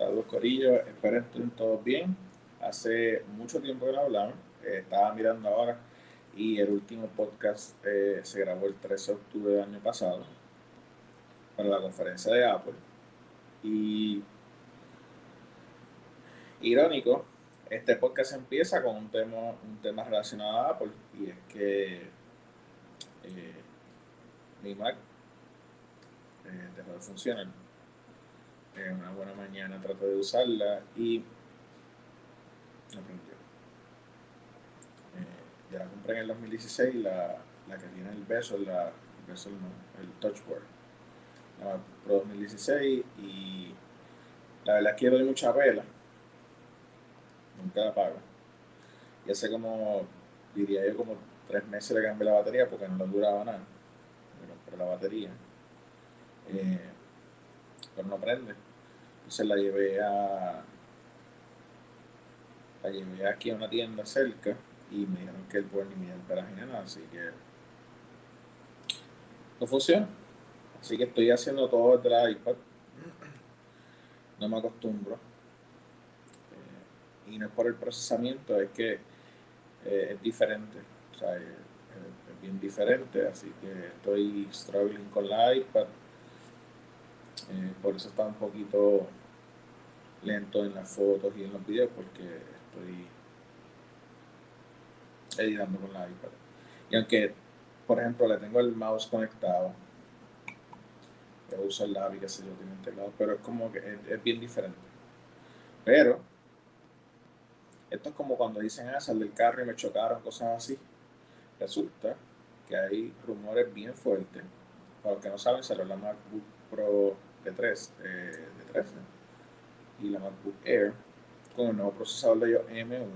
Saludos Corillo, espero estén todos bien. Hace mucho tiempo que no hablamos, eh, estaba mirando ahora y el último podcast eh, se grabó el 13 de octubre del año pasado para la conferencia de Apple. Y irónico, este podcast empieza con un tema, un tema relacionado a Apple y es que eh, mi Mac dejó de funcionar una buena mañana traté de usarla y no prendió. Eh, ya la compré en el 2016, la, la que tiene el beso, la, el beso no, el touchboard. La Pro 2016 y la verdad es que doy mucha vela. Nunca la pago. Y hace como, diría yo, como tres meses le cambié la batería porque no le duraba nada. Pero la batería. Eh, no prende se la llevé a. La llevé aquí a una tienda cerca y me dijeron que el board ni me para nada, así que. No funciona. Así que estoy haciendo todo desde la iPad. No me acostumbro. Eh, y no es por el procesamiento, es que eh, es diferente. O sea, es, es bien diferente, así que estoy struggling con la iPad. Eh, por eso está un poquito lento en las fotos y en los videos porque estoy editando con la iPad. Y aunque, por ejemplo, le tengo el mouse conectado, yo uso el lápiz, que sé yo, tiene pero es como que es, bien diferente. Pero, esto es como cuando dicen, ah, sal del carro y me chocaron, cosas así. Resulta que hay rumores bien fuertes. Para los que no saben, salió la MacBook Pro de 3, eh, de 13 y la MacBook Air con el nuevo procesador de ellos M1.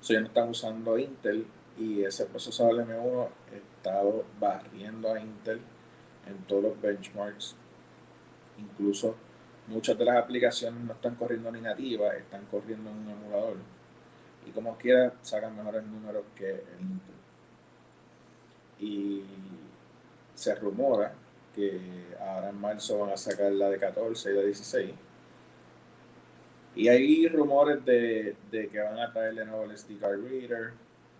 So, ya no están usando Intel y ese procesador M1 ha estado barriendo a Intel en todos los benchmarks. Incluso muchas de las aplicaciones no están corriendo ni nativas, están corriendo en un emulador. Y como quiera, sacan mejores números que el Intel. Y se rumora que ahora en marzo van a sacar la de 14 y la de 16. Y hay rumores de, que van a traerle nuevo el SD card reader,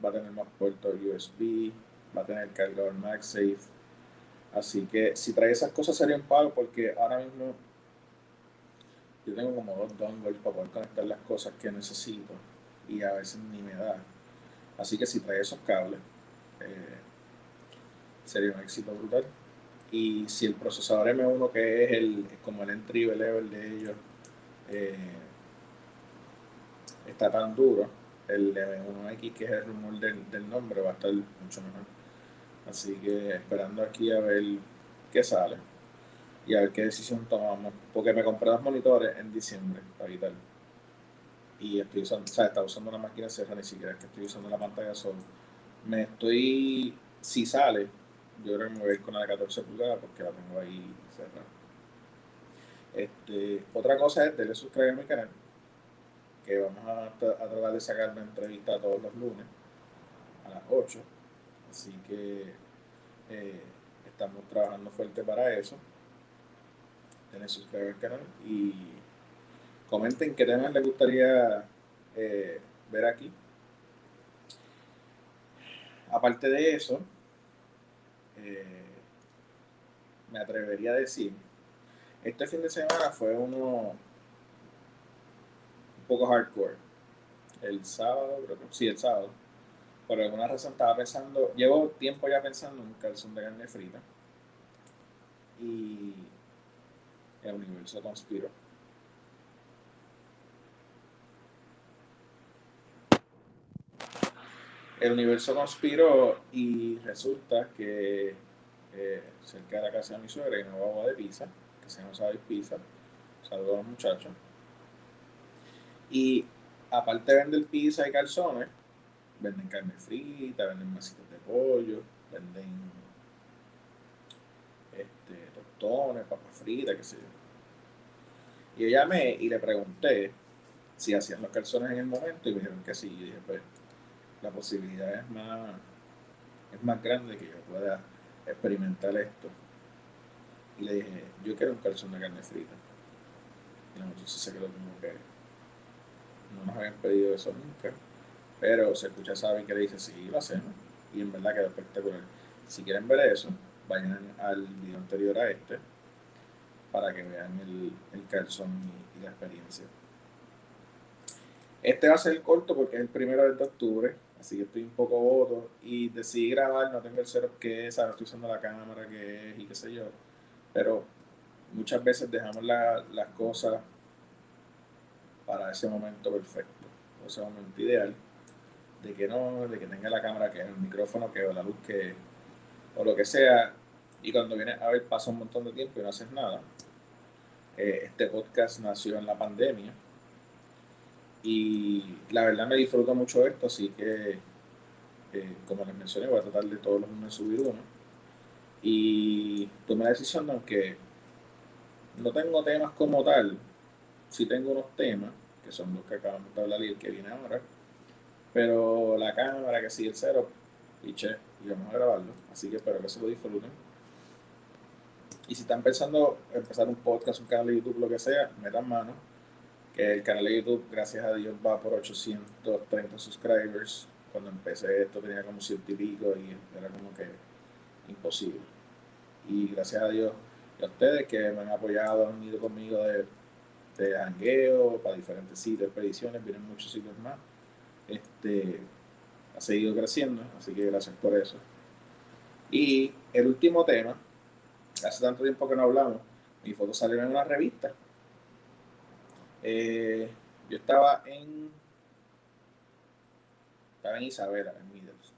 va a tener más puertos USB, va a tener cargador MagSafe. Así que si trae esas cosas sería un palo porque ahora mismo yo tengo como dos dongles para poder conectar las cosas que necesito y a veces ni me da. Así que si trae esos cables, eh, sería un éxito brutal. Y si el procesador M1, que es el como el entry level de ellos, eh, está tan duro, el M1X, que es el rumor del, nombre, va a estar mucho mejor. Así que esperando aquí a ver qué sale y a ver qué decisión tomamos. Porque me compré dos monitores en diciembre para quitar. Y estoy usando, o sea, estaba usando una máquina cerrada, ni siquiera es que estoy usando la pantalla solo. Me estoy, si sale, yo creo me voy a ir con la de 14 pulgadas porque la tengo ahí cerrada. Este, otra cosa es, denle suscribir a mi canal, que vamos a, tratar de sacar una entrevista todos los lunes a las 8. Así que eh, estamos trabajando fuerte para eso. Denle suscribir al canal y comenten qué temas les gustaría eh, ver aquí. Aparte de eso, eh, me atrevería a decir, este fin de semana fue uno un poco hardcore. El sábado, creo que sí, el sábado. Por alguna razón estaba pensando, llevo tiempo ya pensando en un calzón de carne frita. Y el universo conspiró. El universo conspiró y resulta que eh, cerca de la casa de mi suegra hay una agua de pizza, que se llama Sabes Pizza. Saludos a los muchachos. Y aparte de vender pizza y calzones, venden carne frita, venden masitas de pollo, venden este, tostones, papas fritas, qué sé yo. Y yo llamé y le pregunté si hacían los calzones en el momento y me dijeron que sí. Y dije, pues la posibilidad es más, es más grande que yo pueda experimentar esto. Y le dije, yo quiero un calzón de carne frita. Y la muchacha se quedó como que no nos habían pedido eso nunca. Pero se escucha Sabi que le dice, sí, lo hacemos. Y en verdad quedó espectacular. Si quieren ver eso, vayan al video anterior a este para que vean el, el calzón y, la experiencia. Este va a ser corto porque es el primero de octubre, así que estoy un poco voto y decidí grabar, no tengo el setup que es, ahora estoy usando la cámara que es y qué sé yo, pero muchas veces dejamos las cosas para ese momento perfecto, ese momento ideal, de que no, de que tenga la cámara que es el micrófono que o la luz que o lo que sea, y cuando viene a ver pasa un montón de tiempo y no haces nada. Eh, este podcast nació en la pandemia y la verdad me disfruto mucho esto, así que eh, como les mencioné voy a tratar de todos los lunes subir uno. Y tomé la decisión de aunque no tengo temas como tal, sí tengo unos temas, que son los que acabamos de hablar y el que viene ahora, pero la cámara, que sigue el cero, y che, y vamos a grabarlo, así que espero que se lo disfruten. Y si están pensando empezar un podcast, un canal de YouTube, lo que sea, metan mano. El canal de YouTube, gracias a Dios, va por 830 subscribers. Cuando empecé esto tenía como ciento y pico y era como que imposible. Y gracias a Dios y a ustedes que me han apoyado, han ido conmigo de, de hangueo para diferentes sitios, expediciones, vienen muchos sitios más. Este, ha seguido creciendo, así que gracias por eso. Y el último tema hace tanto tiempo que no hablamos, mi foto salió en una revista. Eh, yo estaba en estaba en Isabela, en Middles.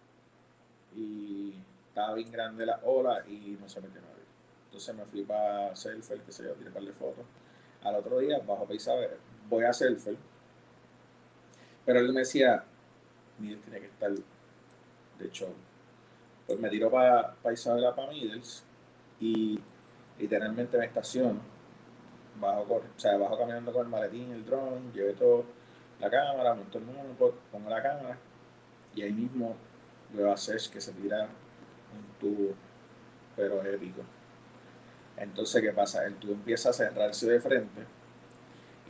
Y estaba bien grande la ola y no se metió nadie. Entonces me fui para Selfie, que se yo, tiré par de fotos. Al otro día bajo para Isabela, voy a Selfie. Pero él me decía, Middles tiene que estar de hecho Pues me tiró para Isabela, para Middles y literalmente me estaciono, bajo, o sea, bajo caminando con el maletín, el dron, llevé todo, la cámara, monto el mundo, pongo la cámara y ahí mismo veo a Sesh que se tira un tubo, pero épico. Entonces, ¿qué pasa? El tubo empieza a cerrarse de frente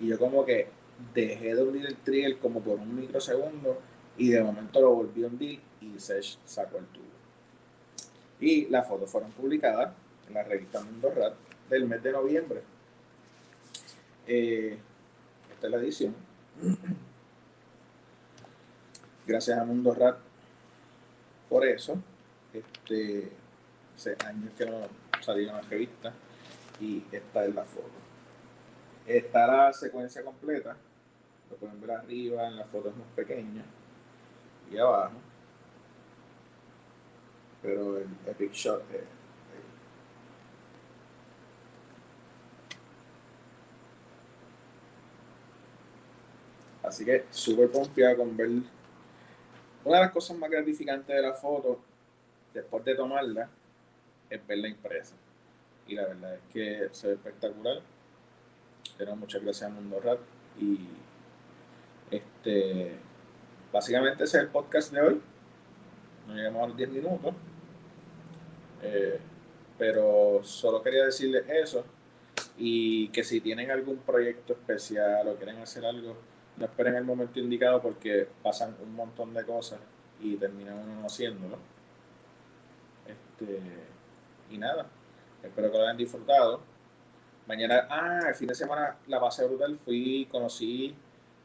y yo como que dejé de hundir el trigger como por un microsegundo y de momento lo volví a hundir y Sesh sacó el tubo. Y las fotos fueron publicadas en la revista Mundo Rat del mes de noviembre. Eh, esta es la edición. Gracias a Mundo Rat por eso. Este, hace años que no salía una revista y esta es la foto. Está la secuencia completa. Lo pueden ver arriba, en la foto es más pequeña. Y abajo. Pero el epic shot es Así que súper confiado con ver. Una de las cosas más gratificantes de la foto, después de tomarla, es ver la impresa. Y la verdad es que se ve espectacular. Tenemos muchas gracias a Mundo Rat. Y este básicamente ese es el podcast de hoy. Nos llegamos a los 10 minutos. Eh, pero solo quería decirles eso. Y que si tienen algún proyecto especial o quieren hacer algo no esperen el momento indicado porque pasan un montón de cosas y termina uno haciéndolo. Este, y nada, espero que lo hayan disfrutado. Mañana, ah, el fin de semana la pasé brutal, fui, conocí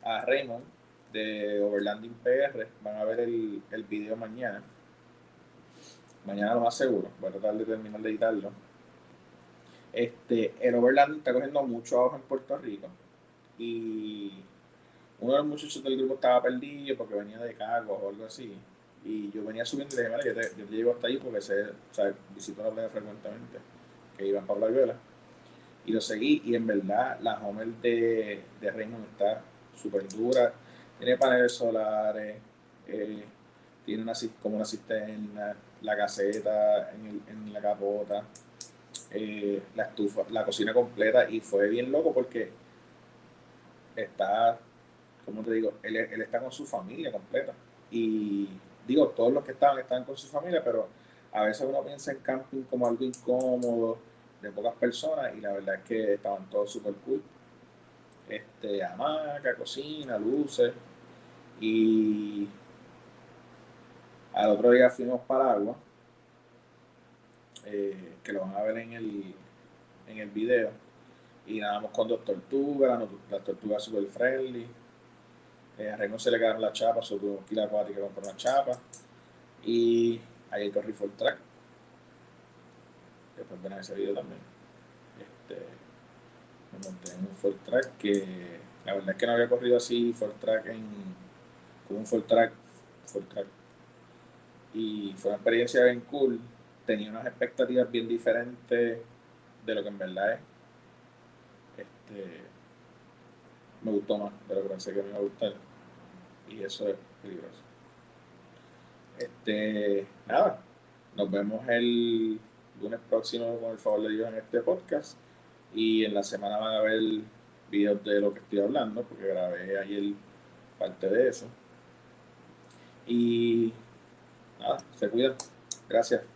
a Raymond de Overlanding PR, van a ver el, el video mañana. Mañana lo más seguro, voy a tratar de terminar de editarlo. Este, el Overlanding está cogiendo mucho abajo en Puerto Rico y uno de los muchachos del grupo estaba perdido porque venía de Cagos o algo así. Y yo venía subiendo y le dije, mira, yo te, yo hasta ahí porque sé, o sea, visito la playa frecuentemente, que iban para Vela. Y lo seguí y en verdad la Homer de, de Raymond está súper dura. Tiene paneles solares, eh, tiene una, como una cisterna, la caseta en, en la capota, eh, la estufa, la cocina completa y fue bien loco porque está como te digo, él, está con su familia completa. Y digo, todos los que estaban estaban con su familia, pero a veces uno piensa en camping como algo incómodo, de pocas personas, y la verdad es que estaban todos súper cool. este, hamaca, cocina, luces. Y al otro día fuimos para agua, eh, que lo van a ver en el, en el video. Y nadamos con dos tortugas, las tortugas super friendly. Eh, a Reno se le quedaron las chapas, sobre un kilo acuático con una chapa. Y ahí corrí full track. Después ven a ese video también. Este, me monté en un full track que la verdad es que no había corrido así full track en, con un full track, full track. Y fue una experiencia bien cool. Tenía unas expectativas bien diferentes de lo que en verdad es. Este, me gustó más de lo que pensé que me iba a gustar. Y eso es peligroso. Este, nada, nos vemos el lunes próximo con el favor de Dios en este podcast. Y en la semana van a ver videos de lo que estoy hablando, porque grabé ayer parte de eso. Y nada, se cuidan. Gracias.